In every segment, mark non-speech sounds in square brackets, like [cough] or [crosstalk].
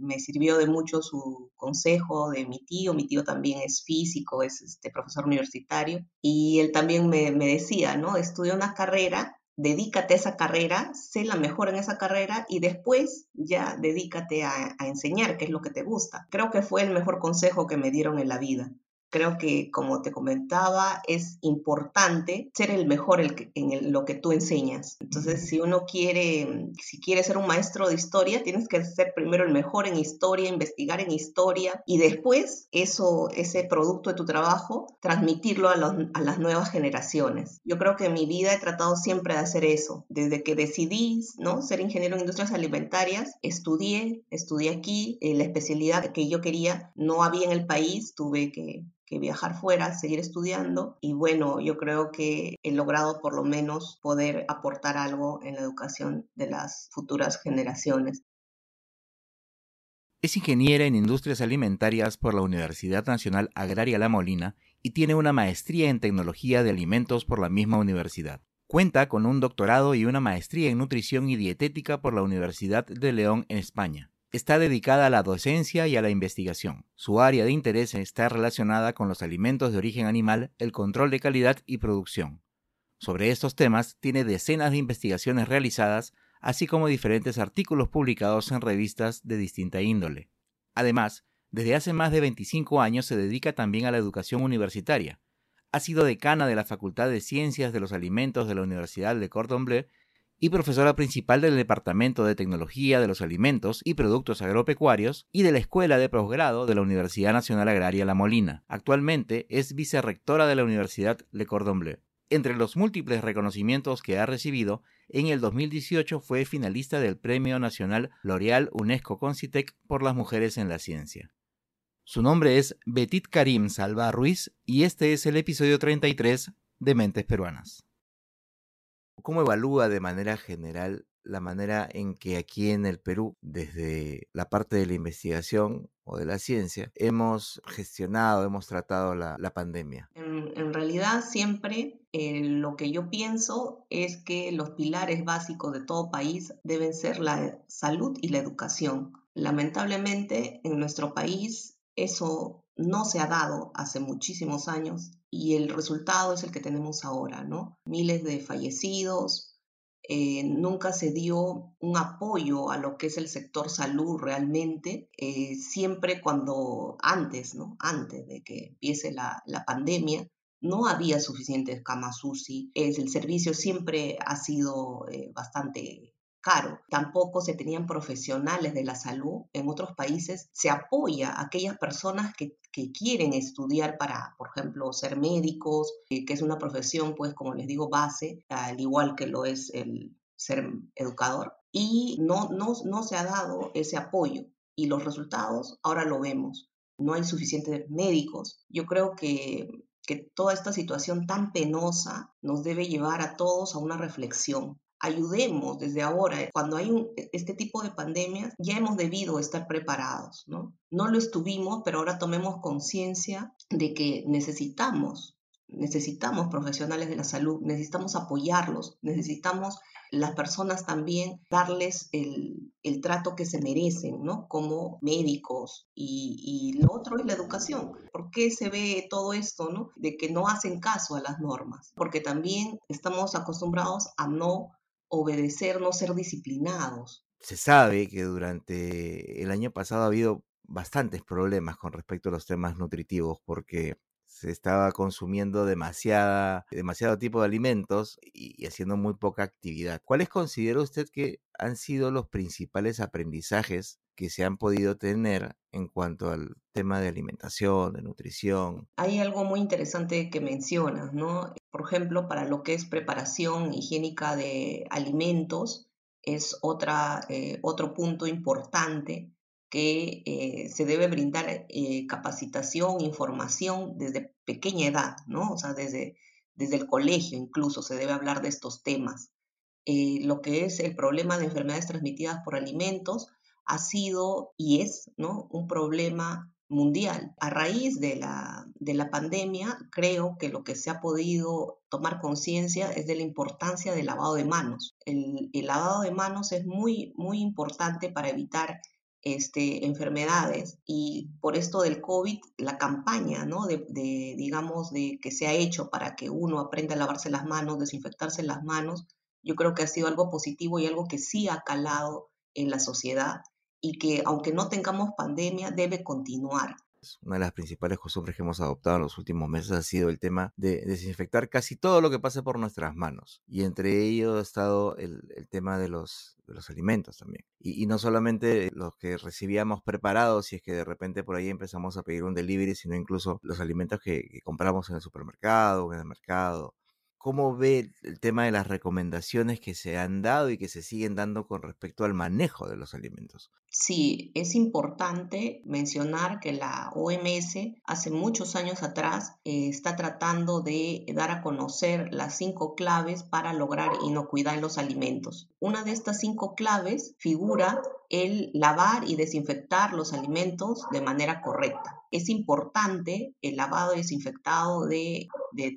me sirvió de mucho su consejo de mi tío. Mi tío también es físico, es este, profesor universitario. Y él también me, me decía, ¿no? Estudia una carrera dedícate a esa carrera, sé la mejor en esa carrera y después ya dedícate a, a, enseñar, qué es lo que te gusta. Creo que fue el mejor consejo que me dieron en la vida. Creo que, como te comentaba, es importante ser el mejor en lo que tú enseñas. Entonces, si uno quiere, si quiere ser un maestro de historia, tienes que ser primero el mejor en historia, investigar en historia y después eso, ese producto de tu trabajo, transmitirlo a, a las nuevas generaciones. Yo creo que en mi vida he tratado siempre de hacer eso. Desde que decidí ¿no? ser ingeniero en industrias alimentarias, estudié, estudié aquí, eh, la especialidad que yo quería no había en el país, tuve que que viajar fuera, seguir estudiando y bueno, yo creo que he logrado por lo menos poder aportar algo en la educación de las futuras generaciones. Es ingeniera en industrias alimentarias por la Universidad Nacional Agraria La Molina y tiene una maestría en tecnología de alimentos por la misma universidad. Cuenta con un doctorado y una maestría en nutrición y dietética por la Universidad de León en España. Está dedicada a la docencia y a la investigación. Su área de interés está relacionada con los alimentos de origen animal, el control de calidad y producción. Sobre estos temas tiene decenas de investigaciones realizadas, así como diferentes artículos publicados en revistas de distinta índole. Además, desde hace más de 25 años se dedica también a la educación universitaria. Ha sido decana de la Facultad de Ciencias de los Alimentos de la Universidad de Cordon y profesora principal del Departamento de Tecnología de los Alimentos y Productos Agropecuarios y de la Escuela de Posgrado de la Universidad Nacional Agraria La Molina. Actualmente es vicerrectora de la Universidad Le Cordon Bleu. Entre los múltiples reconocimientos que ha recibido, en el 2018 fue finalista del Premio Nacional L'Oreal UNESCO Concitec por las mujeres en la ciencia. Su nombre es Betit Karim Salva Ruiz y este es el episodio 33 de Mentes Peruanas. ¿Cómo evalúa de manera general la manera en que aquí en el Perú, desde la parte de la investigación o de la ciencia, hemos gestionado, hemos tratado la, pandemia? En, realidad siempre eh, lo que yo pienso es que los pilares básicos de todo país deben ser la salud y la educación. Lamentablemente en nuestro país eso no se ha dado hace muchísimos años y el resultado es el que tenemos ahora, ¿no? Miles de fallecidos, eh, nunca se dio un apoyo a lo que es el sector salud realmente, eh, siempre cuando antes, ¿no? Antes de que empiece la, pandemia, no había suficientes camas UCI, el servicio siempre ha sido eh, bastante caro. Tampoco se tenían profesionales de la salud. En otros países se apoya a aquellas personas que, quieren estudiar para, por ejemplo, ser médicos, eh, que es una profesión, pues, como les digo, base, al igual que lo es el ser educador. Y no, no, no se ha dado ese apoyo. Y los resultados ahora lo vemos. No hay suficientes médicos. Yo creo que que toda esta situación tan penosa nos debe llevar a todos a una reflexión ayudemos desde ahora. Eh, cuando hay e, este tipo de pandemias, ya hemos debido estar preparados, ¿no? No lo estuvimos, pero ahora tomemos conciencia de que necesitamos, necesitamos profesionales de la salud, necesitamos apoyarlos, necesitamos las personas también darles el, trato que se merecen, ¿no? Como médicos. Y, y, lo otro es la educación. ¿Por qué se ve todo esto, ¿no? De que no hacen caso a las normas. Porque también estamos acostumbrados a no obedecer, no ser disciplinados. Se sabe que durante el año pasado ha habido bastantes problemas con respecto a los temas nutritivos porque se estaba consumiendo demasiada, demasiado tipo de alimentos y, haciendo muy poca actividad. ¿Cuáles considera usted que han sido los principales aprendizajes que se han podido tener en cuanto al tema de alimentación, de nutrición? Hay algo muy interesante que mencionas, ¿no? Por ejemplo, para lo que es preparación higiénica de alimentos, es otra, eh, otro punto importante que eh, se debe brindar eh, capacitación, información desde pequeña edad, ¿no? O sea, desde, desde el colegio incluso se debe hablar de estos temas. Lo que es el problema de enfermedades transmitidas por alimentos ha sido y es, ¿no? Un problema mundial. A raíz de la, de la pandemia, creo que lo que se ha podido tomar conciencia es de la importancia del lavado de manos. El, el lavado de manos es muy, muy importante para evitar este, enfermedades y por esto del COVID, la campaña, ¿no? De, de, digamos, de que se ha hecho para que uno aprenda a lavarse las manos, desinfectarse las manos, yo creo que ha sido algo positivo y algo que sí ha calado en la sociedad y que aunque no tengamos pandemia, debe continuar. Una de las principales costumbres que hemos adoptado en los últimos meses ha sido el tema de desinfectar casi todo lo que pase por nuestras manos. Y entre ellos ha estado el, tema de los, de los alimentos también. Y, no solamente los que recibíamos preparados, si es que de repente por ahí empezamos a pedir un delivery, sino incluso los alimentos que, que compramos en el supermercado, en el mercado, ¿Cómo ve el tema de las recomendaciones que se han dado y que se siguen dando con respecto al manejo de los alimentos? Sí, es importante mencionar que la OMS hace muchos años atrás eh, está tratando de dar a conocer las cinco claves para lograr inocuidad en los alimentos. Una de estas cinco claves figura el lavar y desinfectar los alimentos de manera correcta. Es importante el lavado y desinfectado de,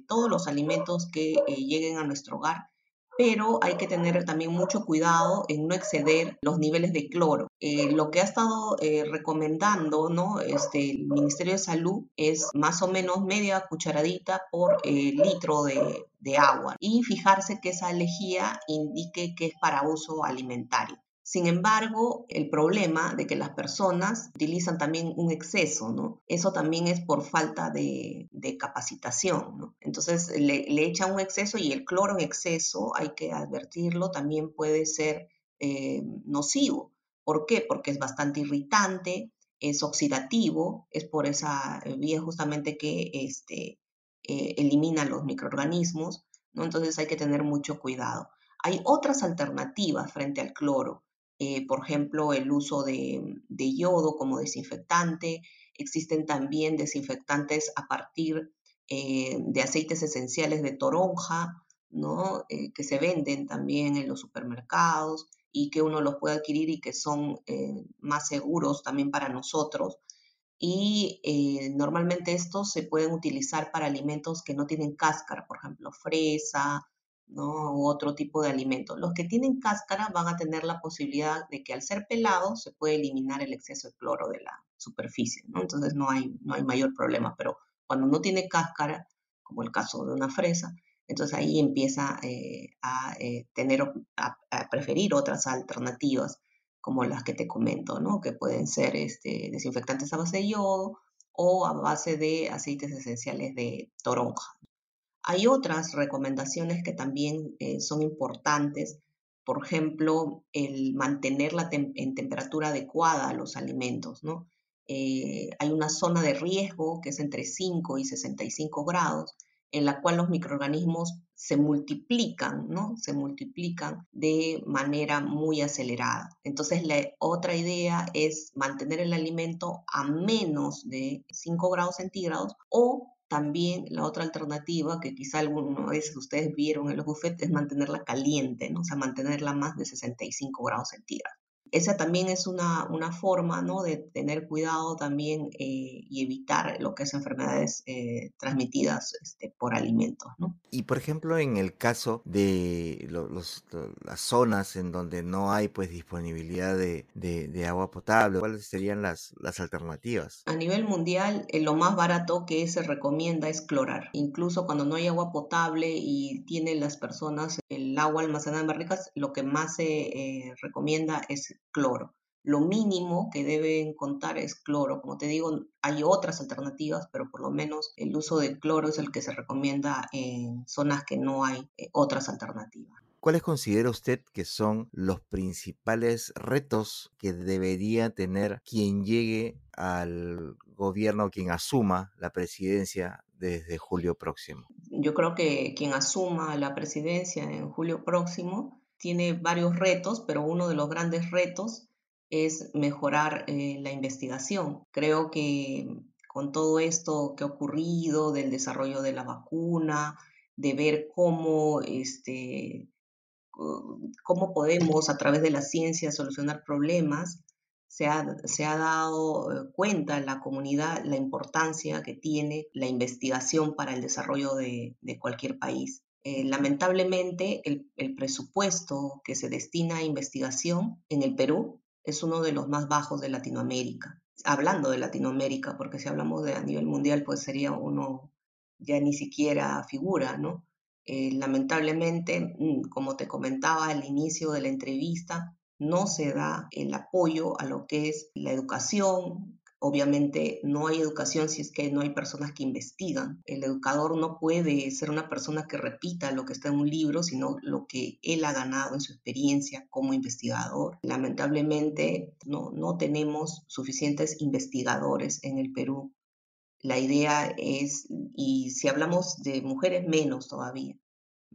todos los alimentos que eh, lleguen a nuestro hogar, pero hay que tener también mucho cuidado en no exceder los niveles de cloro. Eh, lo que ha estado eh, recomendando ¿no? este, el Ministerio de Salud es más o menos media cucharadita por litro de, de agua y fijarse que esa lejía indique que es para uso alimentario. Sin embargo, el problema de que las personas utilizan también un exceso, ¿no? Eso también es por falta de, capacitación, ¿no? Entonces le, echan un exceso y el cloro en exceso, hay que advertirlo, también puede ser eh, nocivo. ¿Por qué? Porque es bastante irritante, es oxidativo, es por esa vía justamente que este, eh, elimina los microorganismos, ¿no? Entonces hay que tener mucho cuidado. Hay otras alternativas frente al cloro. Eh, por ejemplo, el uso de, yodo como desinfectante. Existen también desinfectantes a partir eh, de aceites esenciales de toronja. Eh, que se venden también en los supermercados y que uno los puede adquirir y que son más seguros también para nosotros. Y normalmente estos se pueden utilizar para alimentos que no tienen cáscara, por ejemplo, fresa, ¿no? u otro tipo de alimento. Los que tienen cáscara van a tener la posibilidad de que al ser pelados se puede eliminar el exceso de cloro de la superficie, ¿no? entonces no hay, no hay mayor problema, pero cuando no tiene cáscara, como el caso de una fresa, entonces ahí empieza eh, a eh, tener, a, preferir otras alternativas como las que te comento, ¿no? que pueden ser este, desinfectantes a base de yodo o a base de aceites esenciales de toronja. Hay otras recomendaciones que también eh, son importantes, por ejemplo, el mantener en temperatura adecuada los alimentos. Eh, hay una zona de riesgo que es entre 5 y 65 grados, en la cual los microorganismos se multiplican, ¿no? Se multiplican de manera muy acelerada. Entonces, la otra idea es mantener el alimento a menos de 5 grados centígrados o también la otra alternativa que quizá alguno de ustedes vieron en los buffets es mantenerla caliente, ¿no? o sea, mantenerla más de 65 grados centígrados esa también es una, una forma ¿no? de tener cuidado también eh, y evitar lo que es enfermedades eh, transmitidas este, por alimentos. ¿no? Y por ejemplo, en el caso de las zonas en donde no hay pues disponibilidad de, de, agua potable, ¿cuáles serían las, las alternativas? A nivel mundial, eh, lo más barato que se recomienda es clorar. Incluso cuando no hay agua potable y tienen las personas el agua almacenada en barricas, lo que más se recomienda es cloro. Lo mínimo que deben contar es cloro. Como te digo, hay otras alternativas, pero por lo menos el uso de cloro es el que se recomienda en zonas que no hay eh, otras alternativas. ¿Cuáles considera usted que son los principales retos que debería tener quien llegue al gobierno, quien asuma la presidencia desde julio próximo? Yo creo que quien asuma la presidencia en julio próximo tiene varios retos, pero uno de los grandes retos es mejorar eh, la investigación. Creo que con todo esto que ha ocurrido del desarrollo de la vacuna, de ver cómo, este, cómo podemos a través de la ciencia solucionar problemas, se ha, se ha dado eh, cuenta en la comunidad la importancia que tiene la investigación para el desarrollo de, de cualquier país. Eh, lamentablemente, el, presupuesto que se destina a investigación en el Perú es uno de los más bajos de Latinoamérica. Hablando de Latinoamérica, porque si hablamos de a nivel mundial, pues sería uno ya ni siquiera figura, ¿no? Eh, lamentablemente, mm, como te comentaba al inicio de la entrevista, no se da el apoyo a lo que es la educación, Obviamente no hay educación si es que no hay personas que investigan. El educador no puede ser una persona que repita lo que está en un libro, sino lo que él ha ganado en su experiencia como investigador. Lamentablemente no, no tenemos suficientes investigadores en el Perú. La idea es, y si hablamos de mujeres, menos todavía.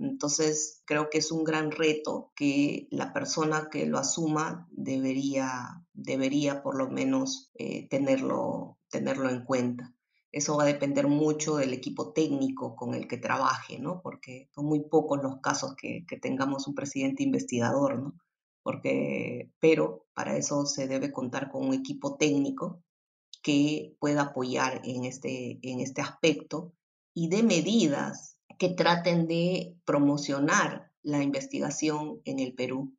Entonces, creo que es un gran reto que la persona que lo asuma debería, debería por lo menos eh, tenerlo, tenerlo en cuenta. Eso va a depender mucho del equipo técnico con el que trabaje, ¿no? Porque son muy pocos los casos que, que tengamos un presidente investigador, ¿no? Porque, pero para eso se debe contar con un equipo técnico que pueda apoyar en este, en este aspecto y de medidas que traten de promocionar la investigación en el Perú.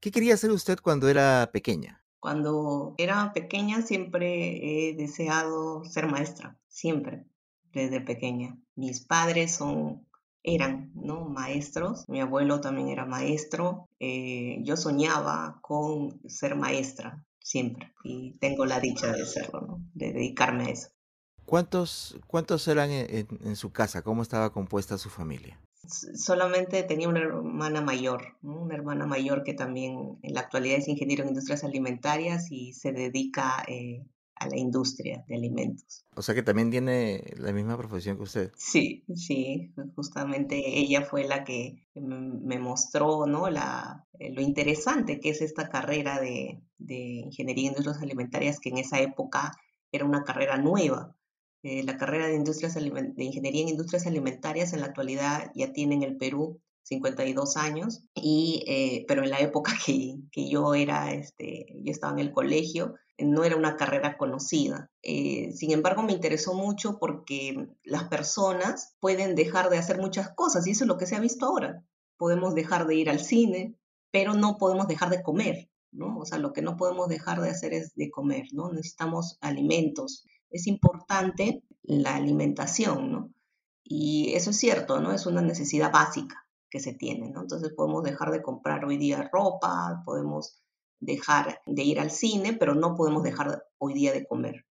¿Qué quería hacer usted cuando era pequeña? Cuando era pequeña siempre he deseado ser maestra, siempre, desde pequeña. Mis padres son, eran ¿no? maestros, mi abuelo también era maestro, eh, yo soñaba con ser maestra siempre y tengo la dicha de serlo, de dedicarme a eso. ¿Cuántos, cuántos eran en, su casa? ¿Cómo estaba compuesta su familia? Solamente tenía una hermana mayor, una hermana mayor que también en la actualidad es ingeniero en industrias alimentarias y se dedica eh, a la industria de alimentos. O sea que también tiene la misma profesión que usted. Sí, sí, justamente ella fue la que me mostró ¿no? la, eh, lo interesante que es esta carrera de, de ingeniería en industrias alimentarias que en esa época era una carrera nueva eh, la carrera de, Ingeniería en Industrias Alimentarias en la actualidad ya tiene en el Perú 52 años, y, eh, pero en la época [laughs] que, que, yo era, este, yo estaba en el colegio, no era una carrera conocida. Eh, sin embargo, me interesó mucho porque las personas pueden dejar de hacer muchas cosas y eso es lo que se ha visto ahora. Podemos dejar de ir al cine, pero no podemos dejar de comer, ¿no? O sea, lo que no podemos dejar de hacer es de comer, ¿no? Necesitamos alimentos, es importante la alimentación, ¿no? Y eso es cierto, ¿no? Es una necesidad básica que se tiene, ¿no? Entonces podemos dejar de comprar hoy día ropa, podemos dejar de ir al cine, pero no podemos dejar hoy día de comer,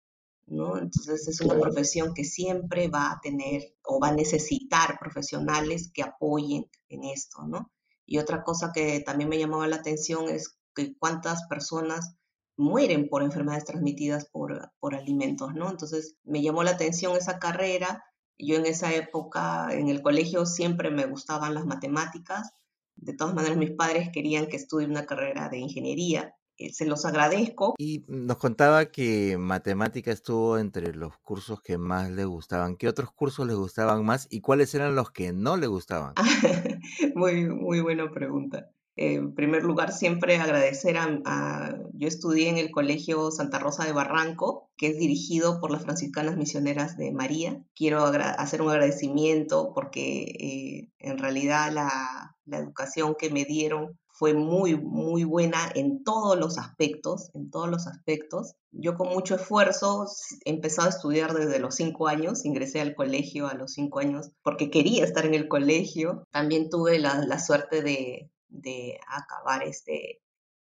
¿no? Entonces es una profesión que siempre va a tener o va a necesitar profesionales que apoyen en esto, ¿no? Y otra cosa que también me llamaba la atención es que cuántas personas mueren por enfermedades transmitidas por, por alimentos, ¿no? Entonces me llamó la atención esa carrera. Yo en esa época en el colegio siempre me gustaban las matemáticas. De todas maneras, mis padres querían que estudie una carrera de ingeniería. Eh, se los agradezco. Y nos contaba que matemática estuvo entre los cursos que más le gustaban. ¿Qué otros cursos le gustaban más y cuáles eran los que no le gustaban? [laughs] muy, muy buena pregunta. En primer lugar, siempre agradecer a, Yo estudié en el Colegio Santa Rosa de Barranco, que es dirigido por las franciscanas misioneras de María. Quiero hacer un agradecimiento porque eh, en realidad la, la educación que me dieron fue muy, muy buena en todos los aspectos, en todos los aspectos. Yo con mucho esfuerzo he empezado a estudiar desde los cinco años, ingresé al colegio a los cinco años porque quería estar en el colegio. También tuve la, la suerte de, de acabar este,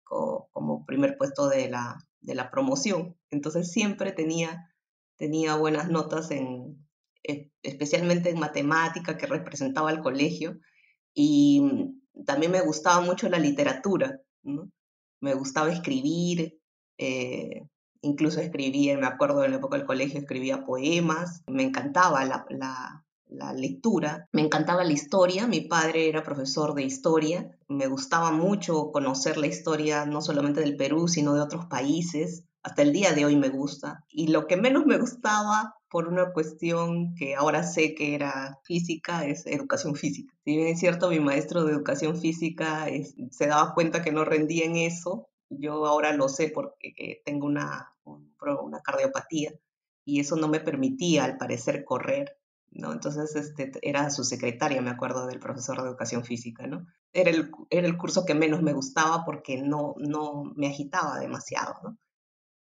como, primer puesto de la, de la promoción. Entonces siempre tenía, tenía buenas notas en, e, especialmente en matemática que representaba el colegio y también me gustaba mucho la literatura, me gustaba escribir, eh, incluso escribía, me acuerdo en la época del colegio escribía poemas, me encantaba la, la lectura. Me encantaba la historia, mi padre era profesor de historia, me gustaba mucho conocer la historia no solamente del Perú, sino de otros países. Hasta el día de hoy me gusta. Y lo que menos me gustaba por una cuestión que ahora sé que era física, es educación física. Si bien es cierto, mi maestro de educación física se daba cuenta que no rendía en eso, yo ahora lo sé porque eh, tengo una, una cardiopatía y eso no me permitía, al parecer, correr ¿no? Entonces este, era su secretaria, me acuerdo, del profesor de educación física, ¿no? Era el, era el curso que menos me gustaba porque no, no me agitaba demasiado, ¿no?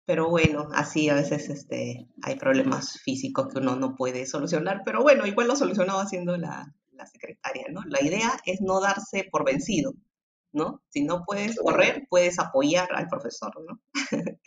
Pero bueno, así a veces este, hay problemas físicos que uno no puede solucionar, pero bueno, igual lo solucionaba haciendo la, la secretaria, ¿no? La idea es no darse por vencido, ¿no? Si no puedes correr, puedes apoyar al profesor, ¿no? [laughs]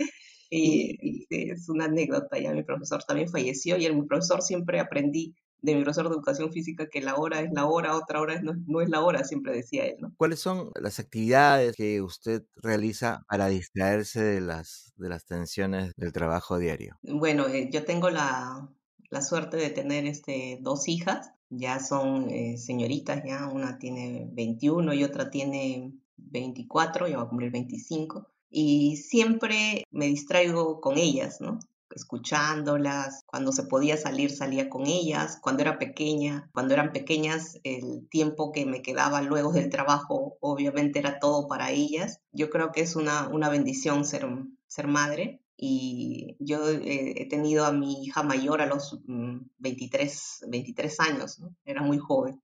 y, es una anécdota, ya mi profesor también falleció y mi profesor siempre aprendí de mi profesor de educación física que la hora es la hora, otra hora no, es la hora, siempre decía él. ¿no? ¿Cuáles son las actividades que usted realiza para distraerse de las, de las tensiones del trabajo diario? Bueno, eh, yo tengo la, la, suerte de tener este, dos hijas, ya son eh, señoritas, ya una tiene 21 y otra tiene 24, ya va a cumplir 25 y siempre me distraigo con ellas, ¿no? escuchándolas, cuando se podía salir salía con ellas, cuando era pequeña, cuando eran pequeñas el tiempo que me quedaba luego del trabajo obviamente era todo para ellas. Yo creo que es una, una bendición ser, ser madre y yo he tenido a mi hija mayor a los 23, mm, 23 años, era muy joven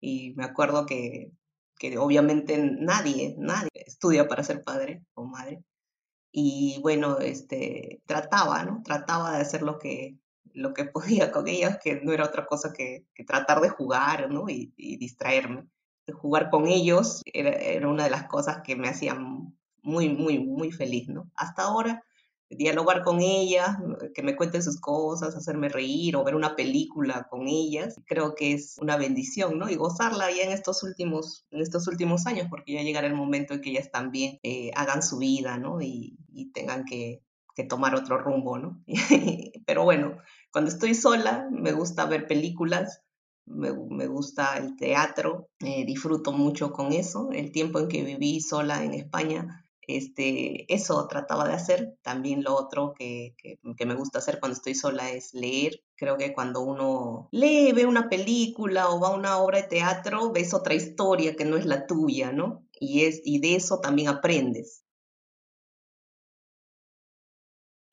y me acuerdo que que obviamente nadie, nadie estudia para ser padre o madre. Y bueno, este, trataba, ¿no? Trataba de hacer lo que, lo que [laughs] podía con ellas, que no era otra cosa que, tratar de jugar, ¿no? Y, y distraerme. jugar con ellos era, era, una de las cosas que me hacían muy, muy, muy feliz, ¿no? Hasta ahora dialogar con ellas, que me cuenten sus cosas, hacerme reír o ver una película con ellas, creo que es una bendición, ¿no? Y gozarla ya en estos últimos, en estos últimos años, porque ya llegará el momento en que ellas también eh, hagan su vida, ¿no? Y, tengan que, tomar otro rumbo, ¿no? [laughs] Pero bueno, cuando estoy sola, me gusta ver películas, me, gusta el teatro, eh, disfruto mucho con eso. El tiempo en que viví sola en España, este, eso trataba de hacer. También lo otro que, que, me gusta hacer cuando estoy sola es leer. Creo que cuando uno lee, ve una película o va a una obra de teatro, ves otra historia que no es la tuya, ¿no? Y, es, y de eso también aprendes.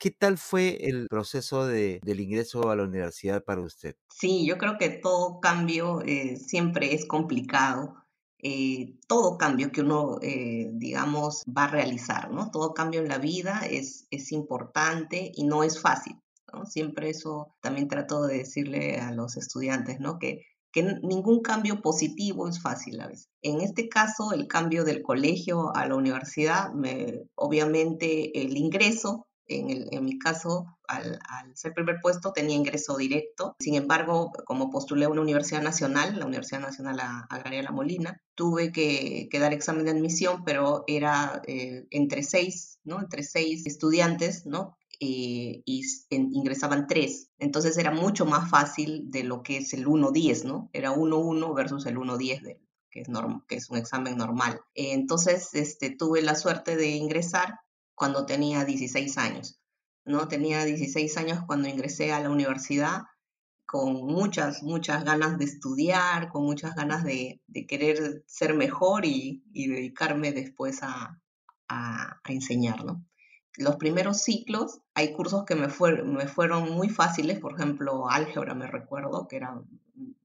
¿Qué tal fue el proceso de, del ingreso a la universidad para usted? Sí, yo creo que todo cambio eh, siempre es complicado eh, todo cambio que uno, eh, digamos, va a realizar, ¿no? Todo cambio en la vida es, es importante y no es fácil, ¿no? Siempre eso también trato de decirle a los estudiantes, ¿no? Que, que ningún cambio positivo es fácil a veces. En este caso, el cambio del colegio a la universidad, me, obviamente el ingreso en, mi caso, al, ser primer puesto, tenía ingreso directo. Sin embargo, como postulé a una universidad nacional, la Universidad Nacional Agraria La Molina, tuve que, dar examen de admisión, pero era eh, entre seis, ¿no? Entre seis estudiantes, ¿no? Eh, y ingresaban tres. Entonces era mucho más fácil de lo que es el 1-10, ¿no? Era 1-1 versus el 1-10 que es, que es un examen normal. entonces, este, tuve la suerte de ingresar cuando tenía 16 años. ¿no? Tenía 16 años cuando ingresé a la universidad con muchas, muchas ganas de estudiar, con muchas ganas de, querer ser mejor y, dedicarme después a, enseñar. ¿no? Los primeros ciclos, hay cursos que me, me fueron muy fáciles, por ejemplo, álgebra me recuerdo, que era,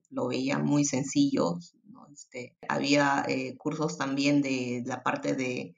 lo veía muy sencillo. Este, había eh, cursos también de la parte de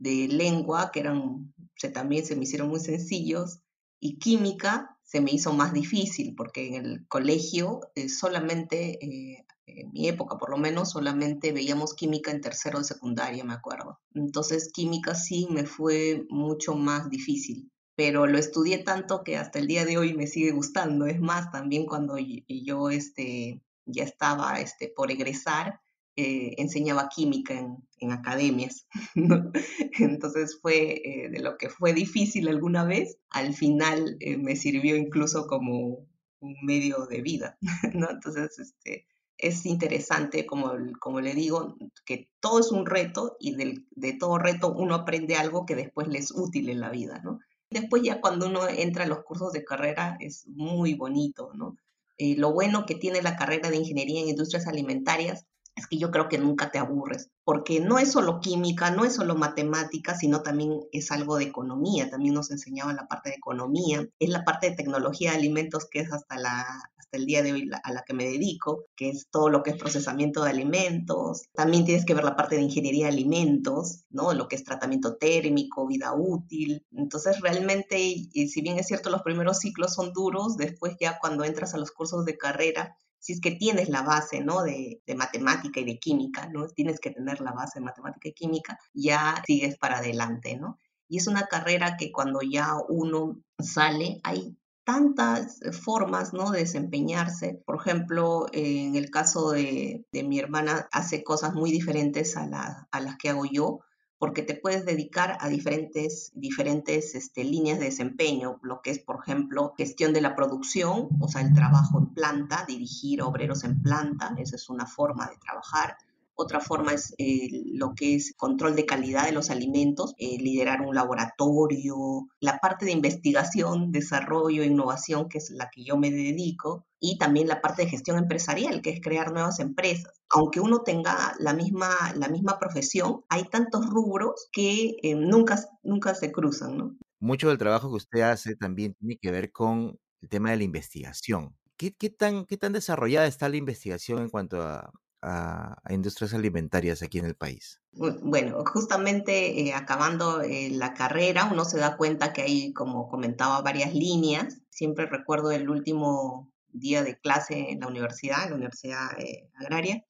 de lengua, que eran, también se me hicieron muy sencillos, y química se me hizo más difícil, porque en el colegio eh, solamente, eh, en mi época por lo menos, solamente veíamos química en tercero de secundaria, me acuerdo. Entonces química sí me fue mucho más difícil, pero lo estudié tanto que hasta el día de hoy me sigue gustando. Es más, también cuando yo este, ya estaba este, por egresar, eh, enseñaba química en, academias. [laughs] Entonces fue eh, de lo que fue difícil alguna vez, al final eh, me sirvió incluso como un medio de vida. [laughs] ¿no? Entonces este, es interesante, como, como le digo, que todo es un reto y de todo reto uno aprende algo que después le es útil en la vida. ¿no? Después ya cuando uno entra a los cursos de carrera es muy bonito, ¿no? lo bueno que tiene la carrera de ingeniería en industrias alimentarias es que yo creo que nunca te aburres, porque no es solo química, no es solo matemática, sino también es algo de economía, también nos enseñaban la parte de economía, es la parte de tecnología de alimentos que es hasta la, hasta el día de hoy a la que me dedico, que es todo lo que es procesamiento de alimentos. También tienes que ver la parte de ingeniería de alimentos, ¿no? Lo que es tratamiento térmico, vida útil. Entonces, realmente, y si bien es cierto, los primeros ciclos son duros, después ya cuando entras a los cursos de carrera, si es que tienes la base, ¿no? De, de, matemática y de química, ¿no? Tienes que tener la base de matemática y química, ya sigues para adelante, ¿no? Y es una carrera que cuando ya uno sale, hay tantas formas ¿no? de desempeñarse. Por ejemplo, en el caso de, de mi hermana, hace cosas muy diferentes a, la, a, las que hago yo, porque te puedes dedicar a diferentes, diferentes este, líneas de desempeño, lo que es, por ejemplo, gestión de la producción, o sea, el trabajo en planta, dirigir obreros en planta, esa es una forma de trabajar. Otra forma es eh, lo que es control de calidad de los alimentos, eh, liderar un laboratorio, la parte de investigación, desarrollo, innovación, que es la que yo me dedico, y también la parte de gestión empresarial, que es crear nuevas empresas. Aunque uno tenga la misma, la misma profesión, hay tantos rubros que eh, nunca, nunca se cruzan, ¿no? Mucho del trabajo que usted hace también tiene que ver con el tema de la investigación. ¿Qué, qué, tan, ¿Qué tan desarrollada está la investigación en cuanto a a, industrias alimentarias aquí en el país? Bueno, justamente eh, acabando eh, la carrera, uno se da cuenta que hay, como comentaba, varias líneas. Siempre recuerdo el último día de clase en la universidad, en la Universidad eh, Agraria,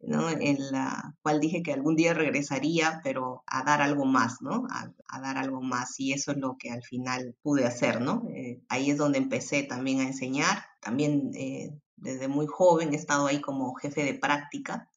¿no? en la cual dije que algún día regresaría, pero a dar algo más, ¿no? A, a dar algo más. Y eso es lo que al final pude hacer, ¿no? ahí es donde empecé también a enseñar. También desde muy joven he estado ahí como jefe de práctica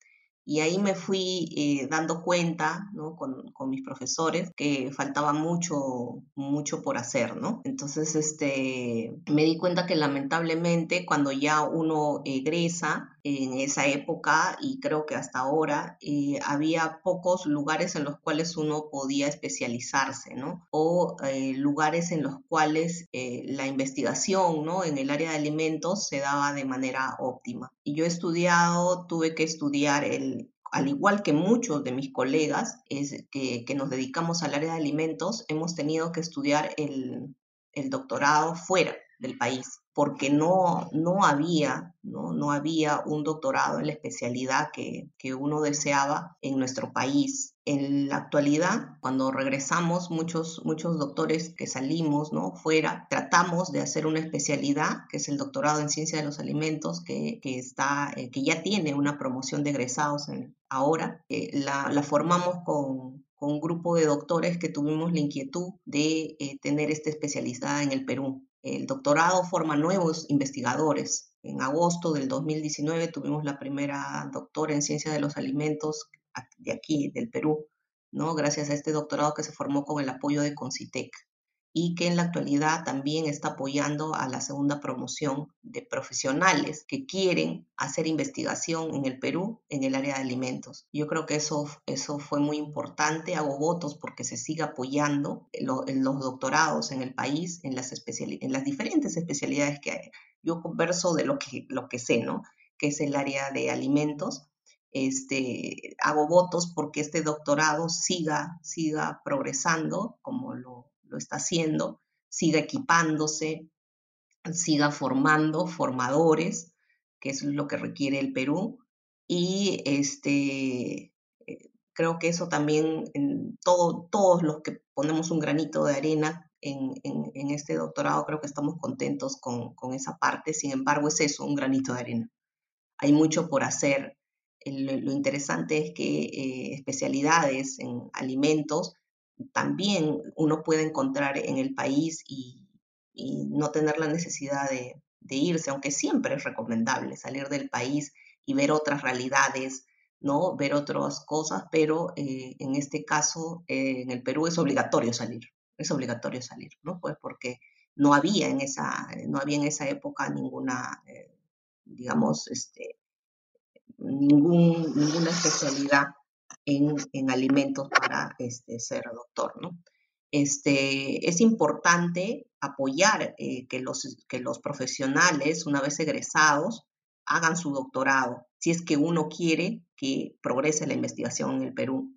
y ahí me fui eh, dando cuenta ¿no? con, con, mis profesores que faltaba mucho, mucho por hacer, ¿no? Entonces este, me di cuenta que lamentablemente cuando ya uno egresa en esa época y creo que hasta ahora eh, había pocos lugares en los cuales uno podía especializarse, ¿no? O eh, lugares en los cuales la investigación, ¿no? En el área de alimentos se daba de manera óptima. Y yo he estudiado, tuve que estudiar el al igual que muchos de mis colegas es que, nos dedicamos al área de alimentos, hemos tenido que estudiar el, el doctorado fuera del país, porque no, no, había, ¿no? no había un doctorado en la especialidad que, que uno deseaba en nuestro país. En la actualidad, cuando regresamos, muchos, muchos doctores que salimos ¿no? fuera, tratamos de hacer una especialidad, que es el doctorado en ciencia de los alimentos, que, que está, eh, que ya tiene una promoción de egresados en, ahora. Eh, la, formamos con, un grupo de doctores que tuvimos la inquietud de eh, tener esta especialidad en el Perú. El doctorado forma nuevos investigadores. En agosto del 2019 tuvimos la primera doctora en ciencia de los alimentos de aquí, del Perú, ¿no? gracias a este doctorado que se formó con el apoyo de Concitec y que en la actualidad también está apoyando a la segunda promoción de profesionales que quieren hacer investigación en el Perú en el área de alimentos. Yo creo que eso, eso fue muy importante. Hago votos porque se siga apoyando los doctorados en el país, en las, en las diferentes especialidades que hay. Yo converso de lo que, lo que sé, ¿no? que es el área de alimentos este, hago votos porque este doctorado siga, siga progresando como lo, lo está haciendo, siga equipándose, siga formando formadores, que es lo que requiere el Perú. Y este, eh, creo que eso también, en todo, todos los que ponemos un granito de arena en, este doctorado, creo que estamos contentos con, con, esa parte. Sin embargo, es eso, un granito de arena. Hay mucho por hacer lo interesante es que eh, especialidades en alimentos también uno puede encontrar en el país y, no tener la necesidad de, irse, aunque siempre es recomendable salir del país y ver otras realidades, ¿no? Ver otras cosas, pero eh, en este caso, eh, en el Perú es obligatorio salir, es obligatorio salir, ¿no? Pues porque no había en esa, no había en esa época ninguna, digamos, este, ningún, ninguna especialidad en, en alimentos para este, ser doctor, ¿no? Este, es importante apoyar eh, que, los, que los profesionales, una vez egresados, hagan su doctorado, si es que uno quiere que progrese la investigación en el Perú.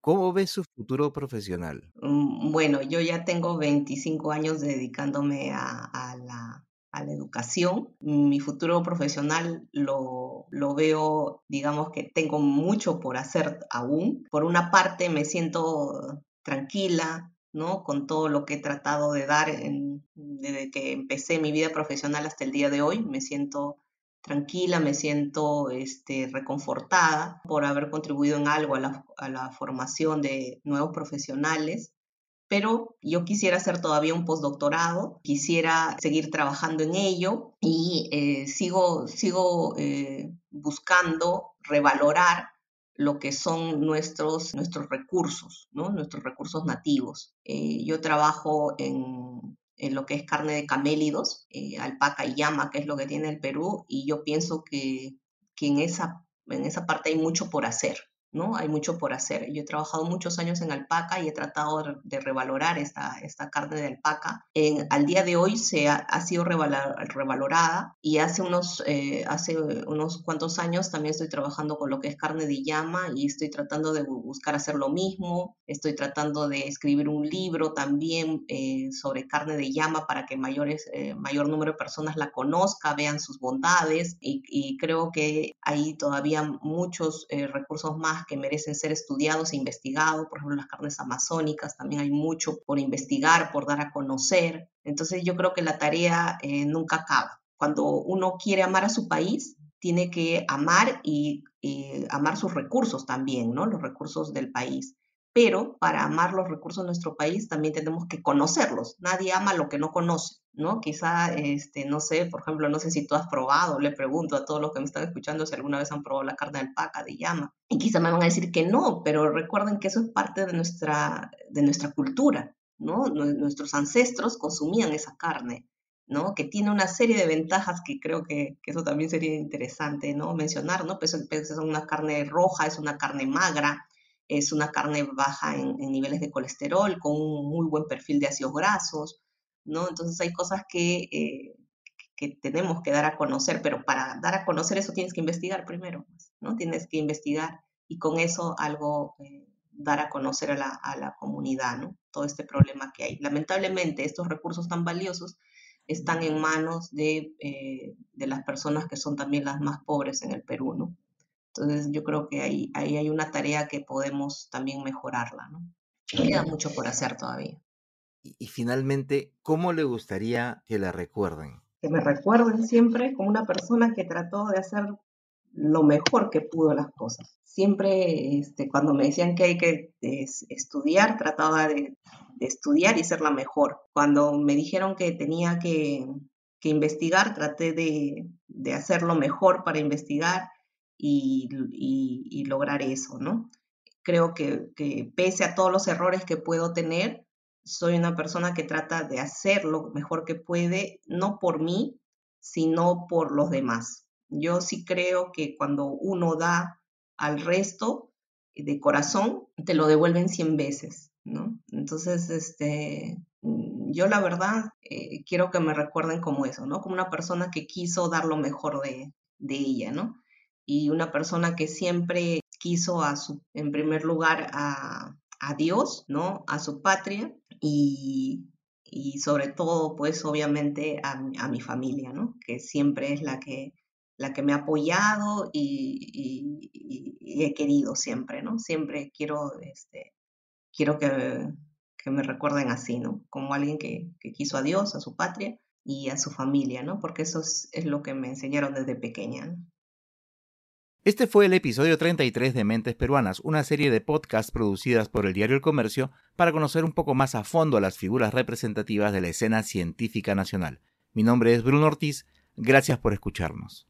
¿Cómo ve su futuro profesional? Mm, bueno, yo ya tengo 25 años dedicándome a, a, la, educación. Mi futuro profesional lo, lo, veo, digamos que tengo mucho por hacer aún. Por una parte me siento tranquila, ¿no? Con todo lo que he tratado de dar desde que empecé mi vida profesional hasta el día de hoy. Me siento tranquila, me siento este, reconfortada por haber contribuido en algo a la, a la formación de nuevos profesionales pero yo quisiera hacer todavía un postdoctorado, quisiera seguir trabajando en ello y eh, sigo, sigo eh, buscando revalorar lo que son nuestros, nuestros recursos, ¿no? nuestros recursos nativos. Eh, yo trabajo en, en, lo que es carne de camélidos, alpaca y llama, que es lo que tiene el Perú, y yo pienso que, que en, esa, en esa parte hay mucho por hacer. ¿No? Hay mucho por hacer. Yo he trabajado muchos años en alpaca y he tratado de revalorar esta, esta carne de alpaca. En, al día de hoy se ha, sido revalorada y hace unos, eh, hace unos cuantos años también estoy trabajando con lo que es carne de llama y estoy tratando de buscar hacer lo mismo. Estoy tratando de escribir un libro también eh, sobre carne de llama para que mayores, eh, mayor número de personas la conozca, vean sus bondades y, y creo que hay todavía muchos recursos más que merecen ser estudiados e investigados, por ejemplo las carnes amazónicas, también hay mucho por investigar, por dar a conocer. Entonces yo creo que la tarea eh, nunca acaba. Cuando uno quiere amar a su país, tiene que amar y eh, amar sus recursos también, ¿no? Los recursos del país pero para amar los recursos de nuestro país también tenemos que conocerlos. Nadie ama lo que no conoce, ¿no? Quizá, este, no sé, por ejemplo, no sé si tú has probado, le pregunto a todos los que me están escuchando si alguna vez han probado la carne de alpaca, de llama, y quizá me van a decir que no, pero recuerden que eso es parte de nuestra, de nuestra cultura, ¿no? Nuestros ancestros consumían esa carne. ¿no? que tiene una serie de ventajas que creo que, que eso también sería interesante ¿no? mencionar, ¿no? Pues, pues es una carne roja, es una carne magra, es una carne baja en, niveles de colesterol, con un muy buen perfil de ácidos grasos, ¿no? Entonces hay cosas que, eh, que tenemos que dar a conocer, pero para dar a conocer eso tienes que investigar primero, pues, ¿no? Tienes que investigar y con eso algo eh, dar a conocer a la, a la, comunidad, ¿no? Todo este problema que hay. Lamentablemente estos recursos tan valiosos están en manos de, eh, de las personas que son también las más pobres en el Perú, ¿no? Entonces yo creo que ahí, ahí hay una tarea que podemos también mejorarla, ¿no? Queda mucho por hacer todavía. Y, finalmente, ¿cómo le gustaría que la recuerden? Que me recuerden siempre como una persona que trató de hacer lo mejor que pudo las cosas. Siempre este, cuando me decían que hay que estudiar, trataba de, estudiar y ser la mejor. Cuando me dijeron que tenía que, que investigar, traté de, de hacer lo mejor para investigar y, lograr eso, ¿no? Creo que, pese a todos los errores que puedo tener, soy una persona que trata de hacer lo mejor que puede, no por mí, sino por los demás. Yo sí creo que cuando uno da al resto de corazón, te lo devuelven 100 veces, ¿no? Entonces, este, yo la verdad eh, quiero que me recuerden como eso, ¿no? Como una persona que quiso dar lo mejor de, de ella, ¿no? Y una persona que siempre quiso a su, en primer lugar a, Dios, ¿no? A su patria y, sobre todo, pues obviamente a, mi familia, ¿no? Que siempre es la que, la que me ha apoyado y, he querido siempre, ¿no? Siempre quiero, este, quiero que, que, me recuerden así, ¿no? Como alguien que, que, quiso a Dios, a su patria y a su familia, ¿no? Porque eso es, es lo que me enseñaron desde pequeña. Este fue el episodio 33 de Mentes Peruanas, una serie de podcasts producidas por el diario El Comercio para conocer un poco más a fondo a las figuras representativas de la escena científica nacional. Mi nombre es Bruno Ortiz, gracias por escucharnos.